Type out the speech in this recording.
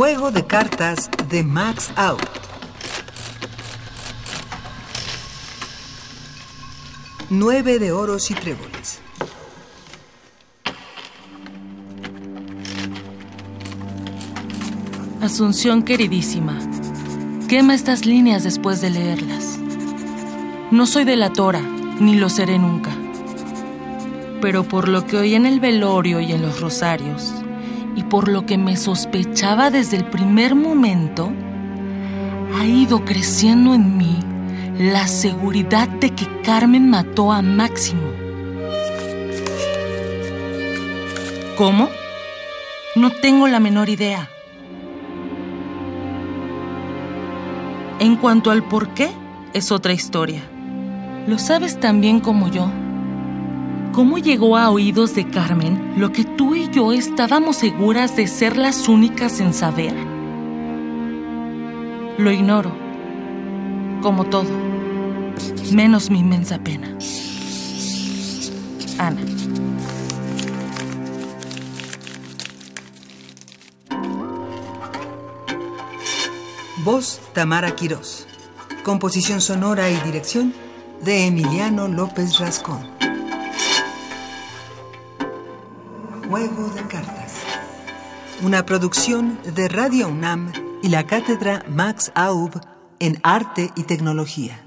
Juego de cartas de Max Out. Nueve de oros y tréboles. Asunción queridísima, quema estas líneas después de leerlas. No soy delatora, ni lo seré nunca. Pero por lo que oí en el velorio y en los rosarios, y por lo que me sospechaba desde el primer momento, ha ido creciendo en mí la seguridad de que Carmen mató a Máximo. ¿Cómo? No tengo la menor idea. En cuanto al por qué, es otra historia. Lo sabes tan bien como yo. ¿Cómo llegó a oídos de Carmen lo que tú y yo estábamos seguras de ser las únicas en saber? Lo ignoro, como todo, menos mi inmensa pena. Ana. Voz Tamara Quirós. Composición sonora y dirección de Emiliano López Rascón. Juego de cartas. Una producción de Radio UNAM y la cátedra Max Aub en Arte y Tecnología.